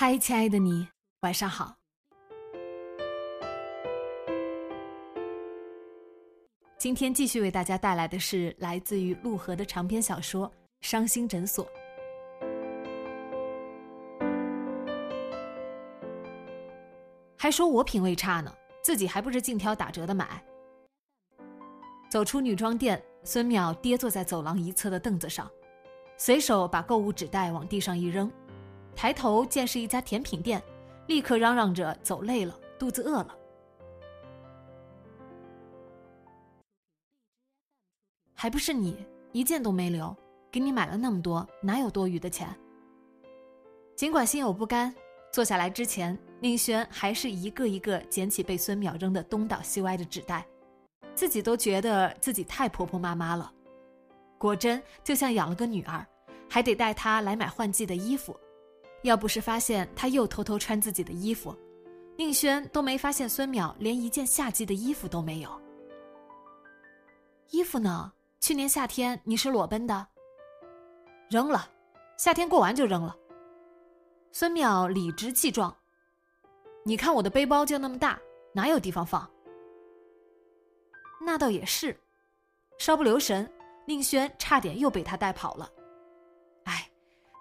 嗨，亲爱的你，晚上好。今天继续为大家带来的是来自于陆河的长篇小说《伤心诊所》。还说我品味差呢，自己还不是净挑打折的买。走出女装店，孙淼跌坐在走廊一侧的凳子上，随手把购物纸袋往地上一扔，抬头见是一家甜品店，立刻嚷嚷着走累了，肚子饿了。还不是你一件都没留，给你买了那么多，哪有多余的钱？尽管心有不甘，坐下来之前，宁轩还是一个一个捡起被孙淼扔得东倒西歪的纸袋，自己都觉得自己太婆婆妈妈了。果真就像养了个女儿，还得带她来买换季的衣服。要不是发现她又偷偷穿自己的衣服，宁轩都没发现孙淼连一件夏季的衣服都没有。衣服呢？去年夏天你是裸奔的，扔了，夏天过完就扔了。孙淼理直气壮：“你看我的背包就那么大，哪有地方放？”那倒也是，稍不留神，宁轩差点又被他带跑了。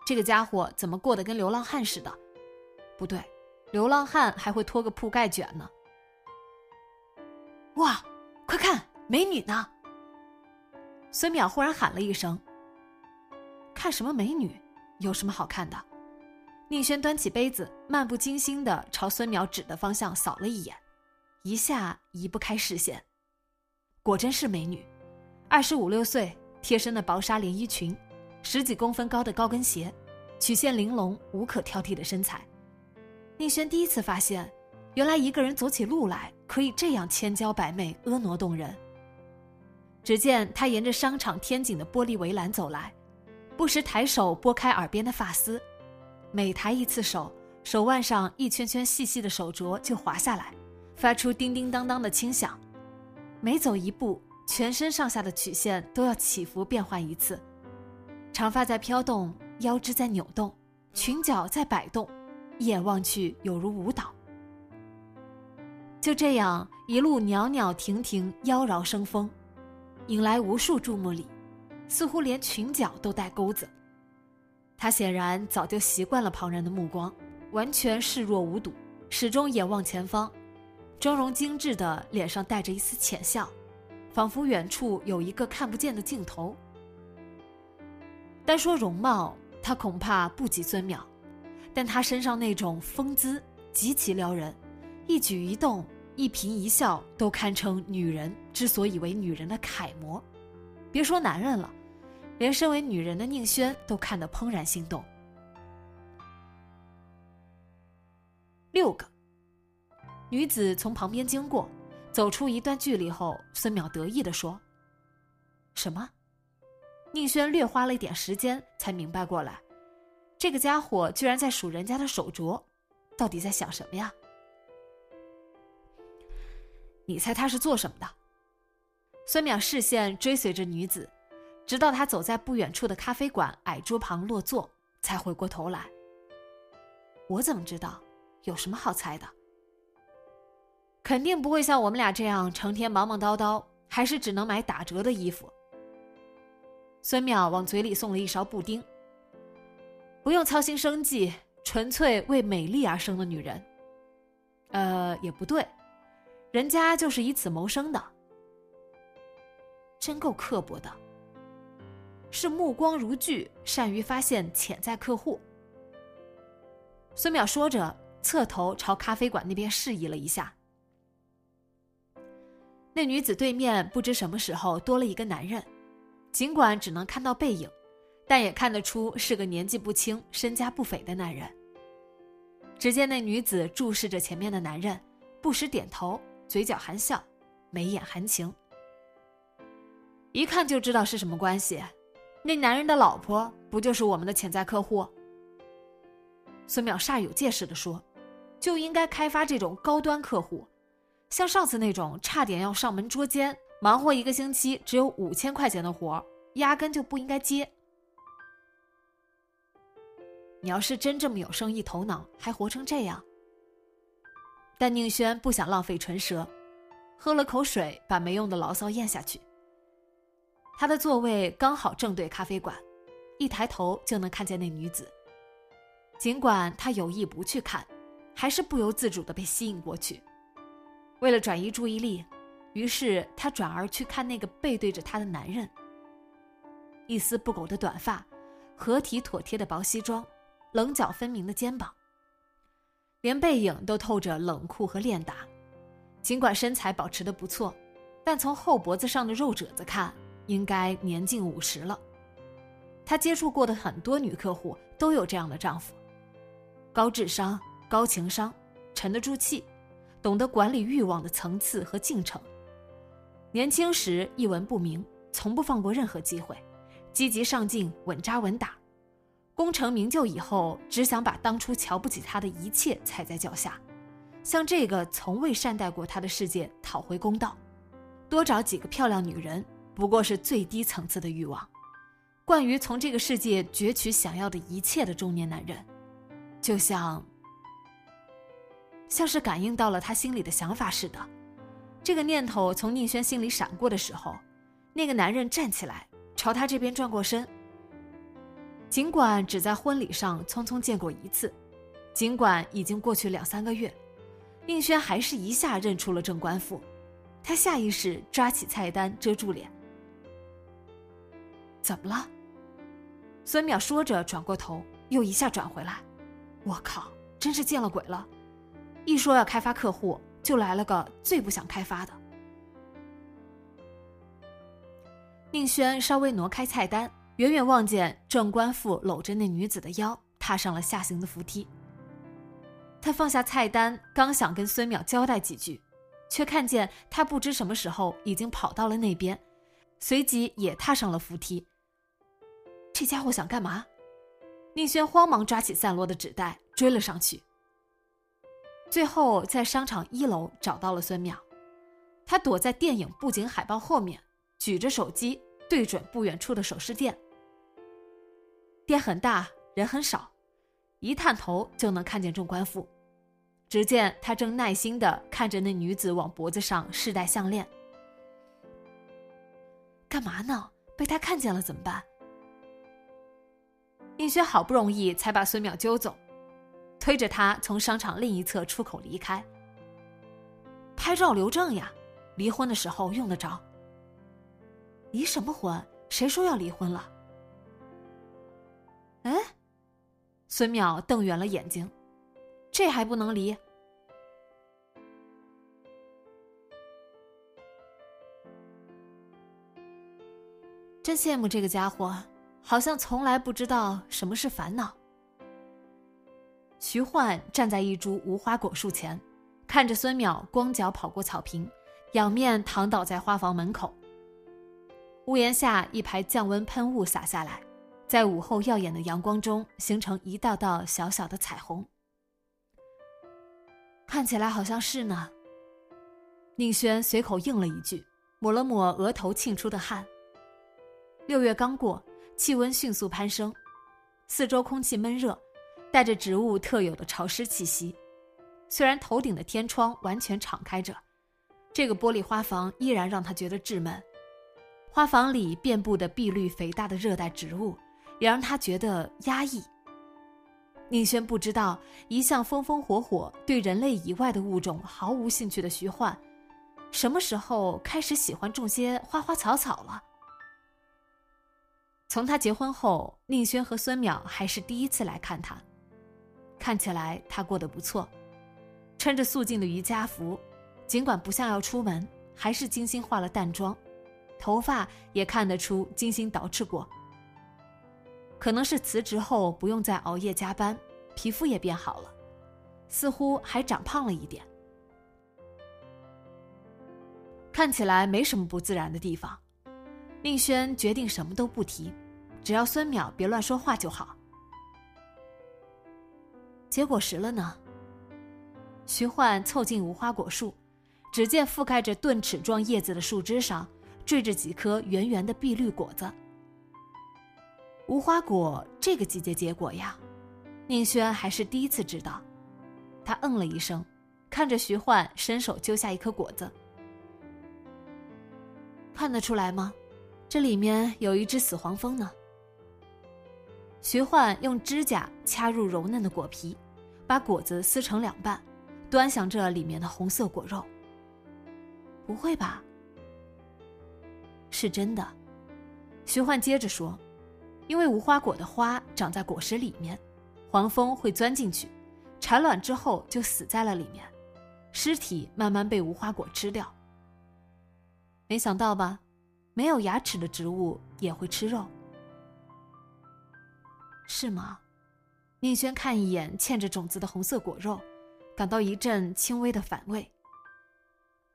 这个家伙怎么过得跟流浪汉似的？不对，流浪汉还会拖个铺盖卷呢。哇，快看，美女呢！孙淼忽然喊了一声：“看什么美女？有什么好看的？”宁轩端起杯子，漫不经心的朝孙淼指的方向扫了一眼，一下移不开视线。果真是美女，二十五六岁，贴身的薄纱连衣裙，十几公分高的高跟鞋，曲线玲珑，无可挑剔的身材。宁轩第一次发现，原来一个人走起路来可以这样千娇百媚，婀娜动人。只见他沿着商场天井的玻璃围栏走来，不时抬手拨开耳边的发丝，每抬一次手，手腕上一圈圈细细的手镯就滑下来，发出叮叮当当的轻响。每走一步，全身上下的曲线都要起伏变换一次，长发在飘动，腰肢在扭动，裙角在摆动，一眼望去有如舞蹈。就这样一路袅袅婷婷，妖娆生风。引来无数注目礼，似乎连裙角都带钩子。他显然早就习惯了旁人的目光，完全视若无睹，始终眼望前方，妆容精致的脸上带着一丝浅笑，仿佛远处有一个看不见的镜头。单说容貌，他恐怕不及孙淼，但他身上那种风姿极其撩人，一举一动。一颦一笑都堪称女人之所以为女人的楷模，别说男人了，连身为女人的宁轩都看得怦然心动。六个女子从旁边经过，走出一段距离后，孙淼得意地说：“什么？”宁轩略花了一点时间才明白过来，这个家伙居然在数人家的手镯，到底在想什么呀？你猜他是做什么的？孙淼视线追随着女子，直到她走在不远处的咖啡馆矮桌旁落座，才回过头来。我怎么知道？有什么好猜的？肯定不会像我们俩这样成天忙忙叨叨，还是只能买打折的衣服。孙淼往嘴里送了一勺布丁。不用操心生计，纯粹为美丽而生的女人。呃。也不对，人家就是以此谋生的，真够刻薄的。是目光如炬，善于发现潜在客户。孙淼说着，侧头朝咖啡馆那边示意了一下。那女子对面不知什么时候多了一个男人，尽管只能看到背影，但也看得出是个年纪不轻、身家不菲的男人。只见那女子注视着前面的男人，不时点头，嘴角含笑，眉眼含情，一看就知道是什么关系。那男人的老婆不就是我们的潜在客户？孙淼煞有介事的说：“就应该开发这种高端客户。”像上次那种差点要上门捉奸，忙活一个星期只有五千块钱的活压根就不应该接。你要是真这么有生意头脑，还活成这样。但宁轩不想浪费唇舌，喝了口水，把没用的牢骚咽下去。他的座位刚好正对咖啡馆，一抬头就能看见那女子。尽管他有意不去看，还是不由自主的被吸引过去。为了转移注意力，于是她转而去看那个背对着她的男人。一丝不苟的短发，合体妥帖的薄西装，棱角分明的肩膀，连背影都透着冷酷和练达。尽管身材保持的不错，但从后脖子上的肉褶子看，应该年近五十了。她接触过的很多女客户都有这样的丈夫：高智商、高情商，沉得住气。懂得管理欲望的层次和进程。年轻时一文不名，从不放过任何机会，积极上进，稳扎稳打。功成名就以后，只想把当初瞧不起他的一切踩在脚下，向这个从未善待过他的世界讨回公道。多找几个漂亮女人，不过是最低层次的欲望。惯于从这个世界攫取想要的一切的中年男人，就像……像是感应到了他心里的想法似的，这个念头从宁轩心里闪过的时候，那个男人站起来，朝他这边转过身。尽管只在婚礼上匆匆见过一次，尽管已经过去两三个月，宁轩还是一下认出了郑官富。他下意识抓起菜单遮住脸。怎么了？孙淼说着转过头，又一下转回来。我靠，真是见了鬼了！一说要开发客户，就来了个最不想开发的。宁轩稍微挪开菜单，远远望见郑官富搂着那女子的腰，踏上了下行的扶梯。他放下菜单，刚想跟孙淼交代几句，却看见他不知什么时候已经跑到了那边，随即也踏上了扶梯。这家伙想干嘛？宁轩慌忙抓起散落的纸袋，追了上去。最后在商场一楼找到了孙淼，他躲在电影布景海报后面，举着手机对准不远处的首饰店。店很大，人很少，一探头就能看见众官富。只见他正耐心的看着那女子往脖子上试戴项链。干嘛呢？被他看见了怎么办？应轩好不容易才把孙淼揪走。推着他从商场另一侧出口离开。拍照留证呀，离婚的时候用得着。离什么婚？谁说要离婚了？哎，孙淼瞪圆了眼睛，这还不能离？真羡慕这个家伙，好像从来不知道什么是烦恼。徐焕站在一株无花果树前，看着孙淼光脚跑过草坪，仰面躺倒在花房门口。屋檐下一排降温喷雾洒下来，在午后耀眼的阳光中形成一道道小小的彩虹。看起来好像是呢。宁轩随口应了一句，抹了抹额头沁出的汗。六月刚过，气温迅速攀升，四周空气闷热。带着植物特有的潮湿气息，虽然头顶的天窗完全敞开着，这个玻璃花房依然让他觉得稚闷。花房里遍布的碧绿肥大的热带植物，也让他觉得压抑。宁轩不知道，一向风风火火、对人类以外的物种毫无兴趣的徐焕，什么时候开始喜欢种些花花草草了。从他结婚后，宁轩和孙淼还是第一次来看他，看起来他过得不错，穿着素净的瑜伽服，尽管不像要出门，还是精心化了淡妆，头发也看得出精心捯饬过。可能是辞职后不用再熬夜加班，皮肤也变好了，似乎还长胖了一点。看起来没什么不自然的地方，宁轩决定什么都不提，只要孙淼别乱说话就好。结果实了呢？徐焕凑近无花果树，只见覆盖着钝齿状叶子的树枝上，缀着几颗圆圆的碧绿果子。无花果这个季节结果呀，宁轩还是第一次知道。他嗯了一声，看着徐焕伸手揪下一颗果子，看得出来吗？这里面有一只死黄蜂呢。徐焕用指甲掐入柔嫩的果皮，把果子撕成两半，端详着里面的红色果肉。不会吧？是真的。徐焕接着说。因为无花果的花长在果实里面，黄蜂会钻进去，产卵之后就死在了里面，尸体慢慢被无花果吃掉。没想到吧，没有牙齿的植物也会吃肉，是吗？宁轩看一眼嵌着种子的红色果肉，感到一阵轻微的反胃。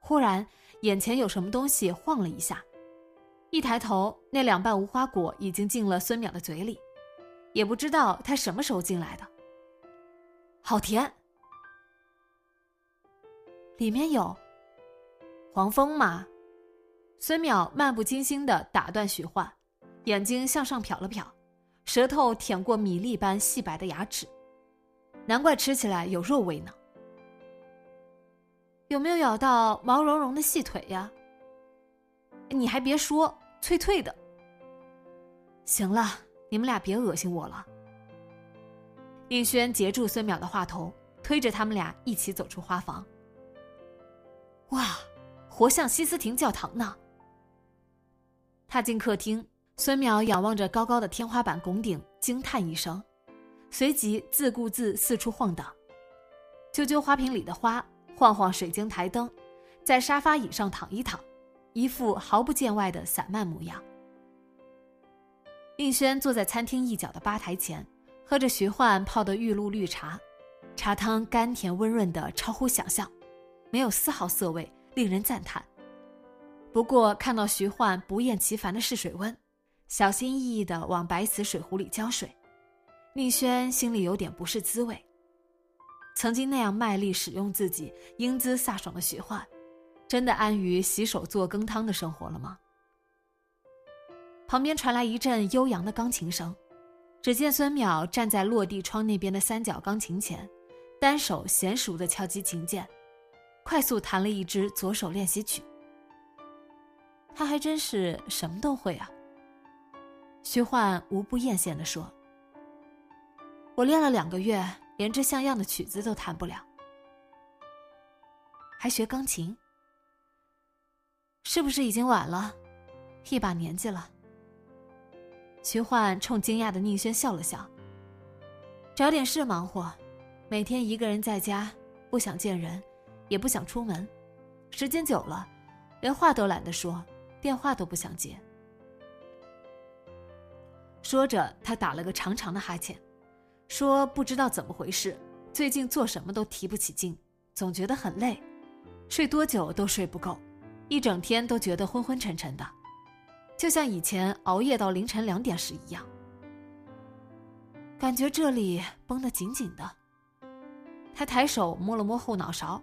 忽然，眼前有什么东西晃了一下。一抬头，那两瓣无花果已经进了孙淼的嘴里，也不知道他什么时候进来的。好甜，里面有黄蜂吗？孙淼漫不经心的打断徐焕，眼睛向上瞟了瞟，舌头舔过米粒般细白的牙齿，难怪吃起来有肉味呢。有没有咬到毛茸茸的细腿呀？你还别说。脆脆的。行了，你们俩别恶心我了。宁轩截住孙淼的话头，推着他们俩一起走出花房。哇，活像西斯廷教堂呢。踏进客厅，孙淼仰望着高高的天花板拱顶，惊叹一声，随即自顾自四处晃荡，揪揪花瓶里的花，晃晃水晶台灯，在沙发椅上躺一躺。一副毫不见外的散漫模样。应轩坐在餐厅一角的吧台前，喝着徐焕泡的玉露绿茶，茶汤甘甜温润的超乎想象，没有丝毫涩味，令人赞叹。不过看到徐焕不厌其烦的试水温，小心翼翼的往白瓷水壶里浇水，宁轩心里有点不是滋味。曾经那样卖力使用自己、英姿飒爽的徐焕。真的安于洗手做羹汤的生活了吗？旁边传来一阵悠扬的钢琴声，只见孙淼站在落地窗那边的三角钢琴前，单手娴熟的敲击琴键，快速弹了一支左手练习曲。他还真是什么都会啊。徐焕无不艳羡的说：“我练了两个月，连这像样的曲子都弹不了，还学钢琴。”是不是已经晚了？一把年纪了。徐焕冲惊讶的宁轩笑了笑。找点事忙活，每天一个人在家，不想见人，也不想出门，时间久了，连话都懒得说，电话都不想接。说着，他打了个长长的哈欠，说：“不知道怎么回事，最近做什么都提不起劲，总觉得很累，睡多久都睡不够。”一整天都觉得昏昏沉沉的，就像以前熬夜到凌晨两点时一样。感觉这里绷得紧紧的。他抬手摸了摸后脑勺，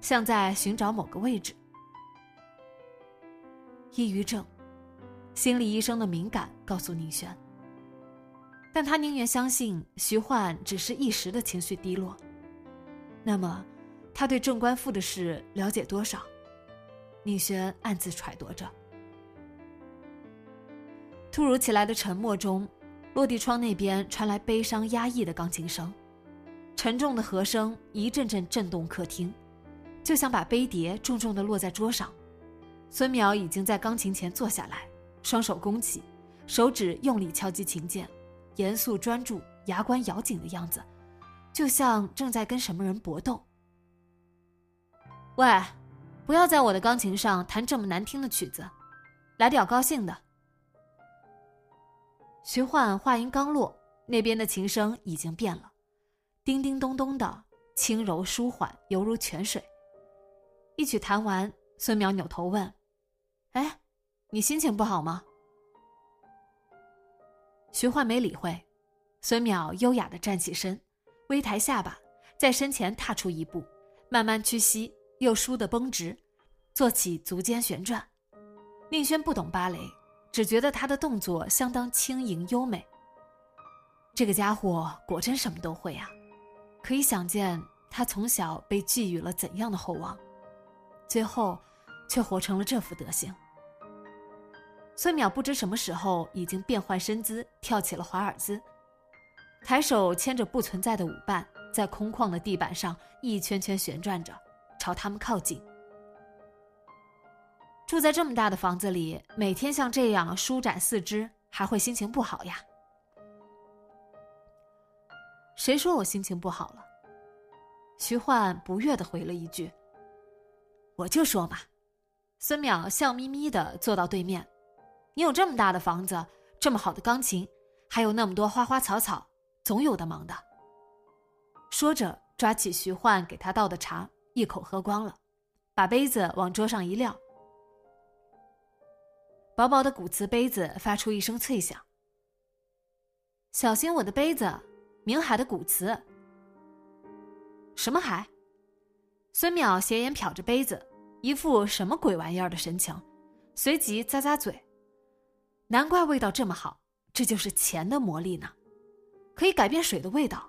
像在寻找某个位置。抑郁症，心理医生的敏感告诉宁轩。但他宁愿相信徐焕只是一时的情绪低落。那么，他对郑官富的事了解多少？宁轩暗自揣度着。突如其来的沉默中，落地窗那边传来悲伤压抑的钢琴声，沉重的和声一阵阵震动客厅，就像把杯碟重重的落在桌上。孙淼已经在钢琴前坐下来，双手弓起，手指用力敲击琴键，严肃专注，牙关咬紧的样子，就像正在跟什么人搏斗。喂，不要在我的钢琴上弹这么难听的曲子，来点高兴的。徐焕话音刚落，那边的琴声已经变了，叮叮咚咚的，轻柔舒缓，犹如泉水。一曲弹完，孙淼扭头问。哎，你心情不好吗？徐焕没理会，孙淼优雅的站起身，微抬下巴，在身前踏出一步，慢慢屈膝，又倏地绷直，做起足尖旋转。宁轩不懂芭蕾，只觉得他的动作相当轻盈优美。这个家伙果真什么都会啊！可以想见他从小被寄予了怎样的厚望，最后却活成了这副德行。孙淼不知什么时候已经变换身姿，跳起了华尔兹，抬手牵着不存在的舞伴，在空旷的地板上一圈圈旋转着，朝他们靠近。住在这么大的房子里，每天像这样舒展四肢，还会心情不好呀？谁说我心情不好了？徐焕不悦的回了一句：“我就说嘛。”孙淼笑眯眯的坐到对面。你有这么大的房子，这么好的钢琴，还有那么多花花草草，总有的忙的。说着，抓起徐焕给他倒的茶，一口喝光了，把杯子往桌上一撂。薄薄的古瓷杯子发出一声脆响。小心我的杯子，明海的古瓷。什么海？孙淼斜眼瞟着杯子，一副什么鬼玩意儿的神情，随即咂咂嘴。难怪味道这么好，这就是钱的魔力呢，可以改变水的味道，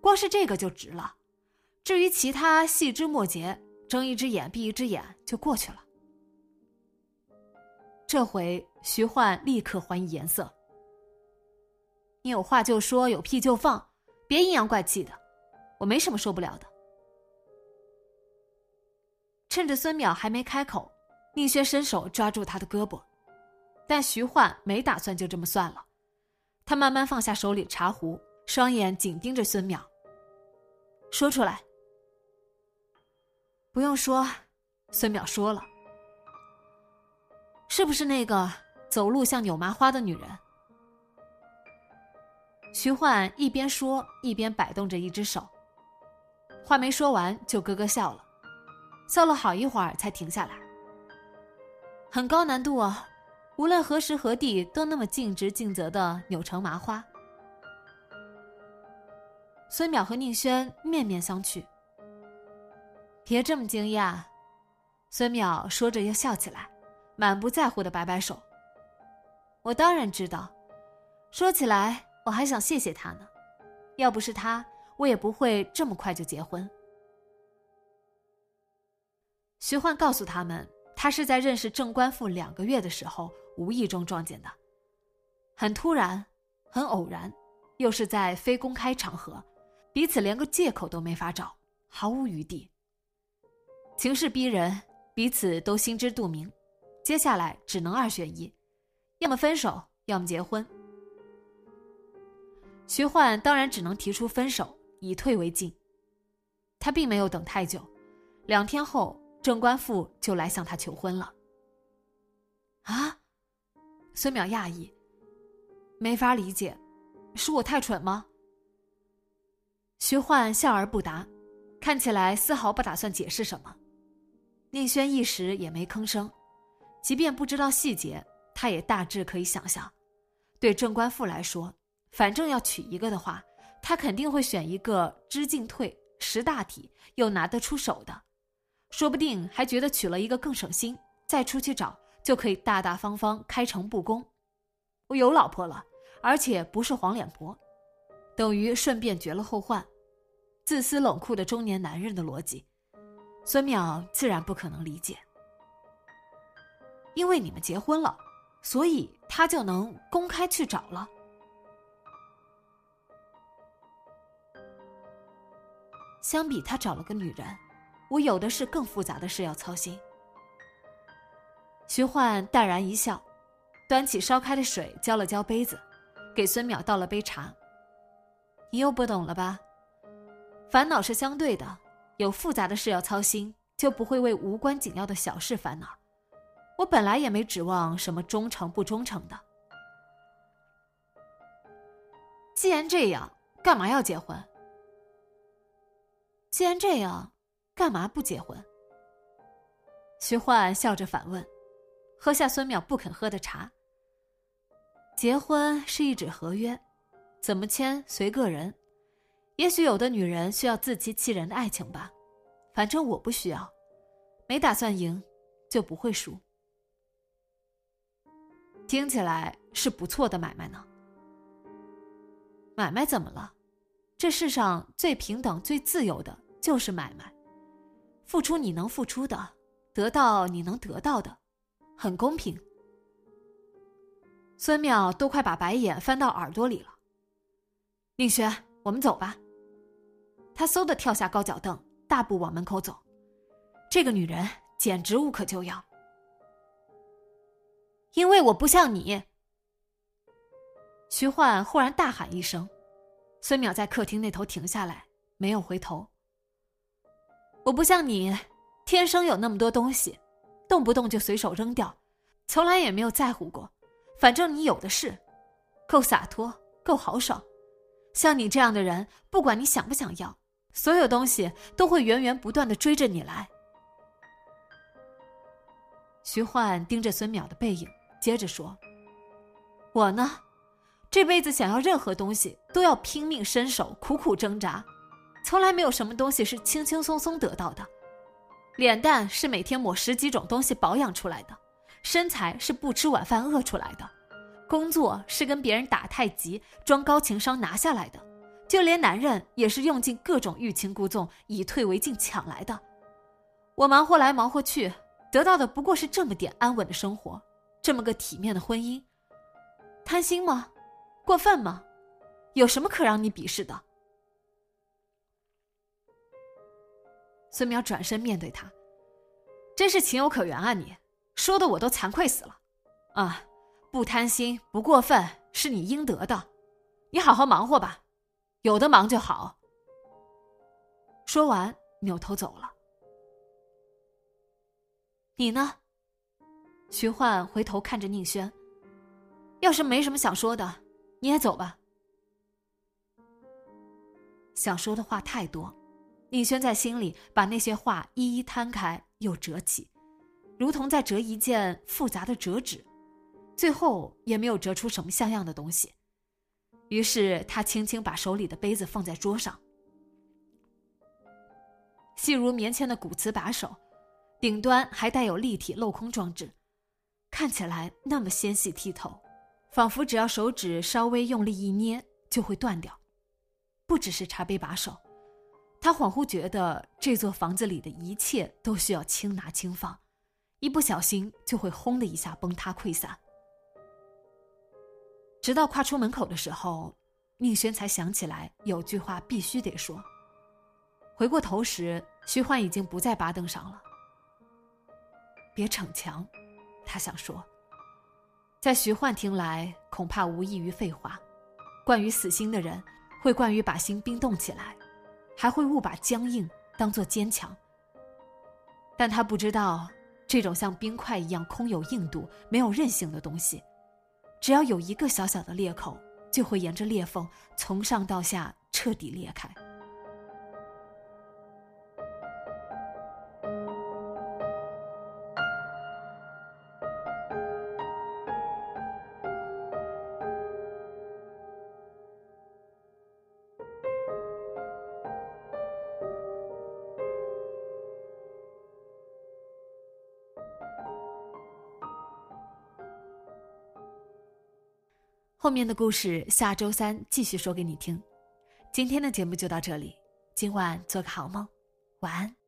光是这个就值了。至于其他细枝末节，睁一只眼闭一只眼就过去了。这回徐焕立刻还以颜色：“你有话就说，有屁就放，别阴阳怪气的，我没什么受不了的。”趁着孙淼还没开口，宁轩伸手抓住他的胳膊。但徐焕没打算就这么算了，他慢慢放下手里茶壶，双眼紧盯着孙淼。说出来。不用说，孙淼说了。是不是那个走路像扭麻花的女人？徐焕一边说一边摆动着一只手，话没说完就咯咯笑了，笑了好一会儿才停下来。很高难度啊。无论何时何地，都那么尽职尽责的扭成麻花。孙淼和宁轩面面相觑。别这么惊讶，孙淼说着又笑起来，满不在乎的摆摆手。我当然知道，说起来我还想谢谢他呢，要不是他，我也不会这么快就结婚。徐焕告诉他们。他是在认识郑官富两个月的时候无意中撞见的，很突然，很偶然，又是在非公开场合，彼此连个借口都没法找，毫无余地。情势逼人，彼此都心知肚明，接下来只能二选一，要么分手，要么结婚。徐焕当然只能提出分手，以退为进。他并没有等太久，两天后。郑官富就来向他求婚了。啊，孙淼讶异，没法理解，是我太蠢吗？徐焕笑而不答，看起来丝毫不打算解释什么。宁轩一时也没吭声，即便不知道细节，他也大致可以想象，对郑官富来说，反正要娶一个的话，他肯定会选一个知进退、识大体又拿得出手的。说不定还觉得娶了一个更省心，再出去找就可以大大方方开诚布公。我有老婆了，而且不是黄脸婆，等于顺便绝了后患。自私冷酷的中年男人的逻辑，孙淼自然不可能理解。因为你们结婚了，所以他就能公开去找了。相比他找了个女人，我有的是更复杂的事要操心。徐焕淡然一笑，端起烧开的水浇了浇杯子，给孙淼倒了杯茶。你又不懂了吧？烦恼是相对的，有复杂的事要操心，就不会为无关紧要的小事烦恼。我本来也没指望什么忠诚不忠诚的。既然这样，干嘛要结婚？既然这样，干嘛不结婚？徐焕笑着反问，喝下孙淼不肯喝的茶。结婚是一纸合约，怎么签随个人。也许有的女人需要自欺欺人的爱情吧，反正我不需要，没打算赢，就不会输。听起来是不错的买卖呢。买卖怎么了？这世上最平等、最自由的就是买卖。付出你能付出的，得到你能得到的，很公平。孙淼都快把白眼翻到耳朵里了。宁轩，我们走吧。他嗖的跳下高脚凳，大步往门口走。这个女人简直无可救药。因为我不像你。徐焕忽然大喊一声，孙淼在客厅那头停下来，没有回头。我不像你，天生有那么多东西，动不动就随手扔掉，从来也没有在乎过。反正你有的是，够洒脱，够豪爽。像你这样的人，不管你想不想要，所有东西都会源源不断的追着你来。徐焕盯着孙淼的背影，接着说：“我呢？”这辈子想要任何东西，都要拼命伸手，苦苦挣扎，从来没有什么东西是轻轻松松得到的。脸蛋是每天抹十几种东西保养出来的，身材是不吃晚饭饿出来的，工作是跟别人打太极装高情商拿下来的，就连男人也是用尽各种欲擒故纵以退为进抢来的。我忙活来忙活去，得到的不过是这么点安稳的生活，这么个体面的婚姻，贪心吗？过分吗？有什么可让你鄙视的？孙淼转身面对他，真是情有可原啊！你说的我都惭愧死了。啊，不贪心，不过分，是你应得的。你好好忙活吧，有的忙就好。说完，扭头走了。你呢？徐焕回头看着宁轩，要是没什么想说的。你也走吧。想说的话太多，宁轩在心里把那些话一一摊开，又折起，如同在折一件复杂的折纸，最后也没有折出什么像样的东西。于是他轻轻把手里的杯子放在桌上，细如棉签的骨瓷把手，顶端还带有立体镂空装置，看起来那么纤细剔透。仿佛只要手指稍微用力一捏就会断掉，不只是茶杯把手，他恍惚觉得这座房子里的一切都需要轻拿轻放，一不小心就会轰的一下崩塌溃散。直到跨出门口的时候，宁轩才想起来有句话必须得说。回过头时，徐焕已经不在八凳上了。别逞强，他想说。在徐焕听来，恐怕无异于废话。惯于死心的人，会惯于把心冰冻起来，还会误把僵硬当做坚强。但他不知道，这种像冰块一样空有硬度、没有韧性的东西，只要有一个小小的裂口，就会沿着裂缝从上到下彻底裂开。后面的故事下周三继续说给你听。今天的节目就到这里，今晚做个好梦，晚安。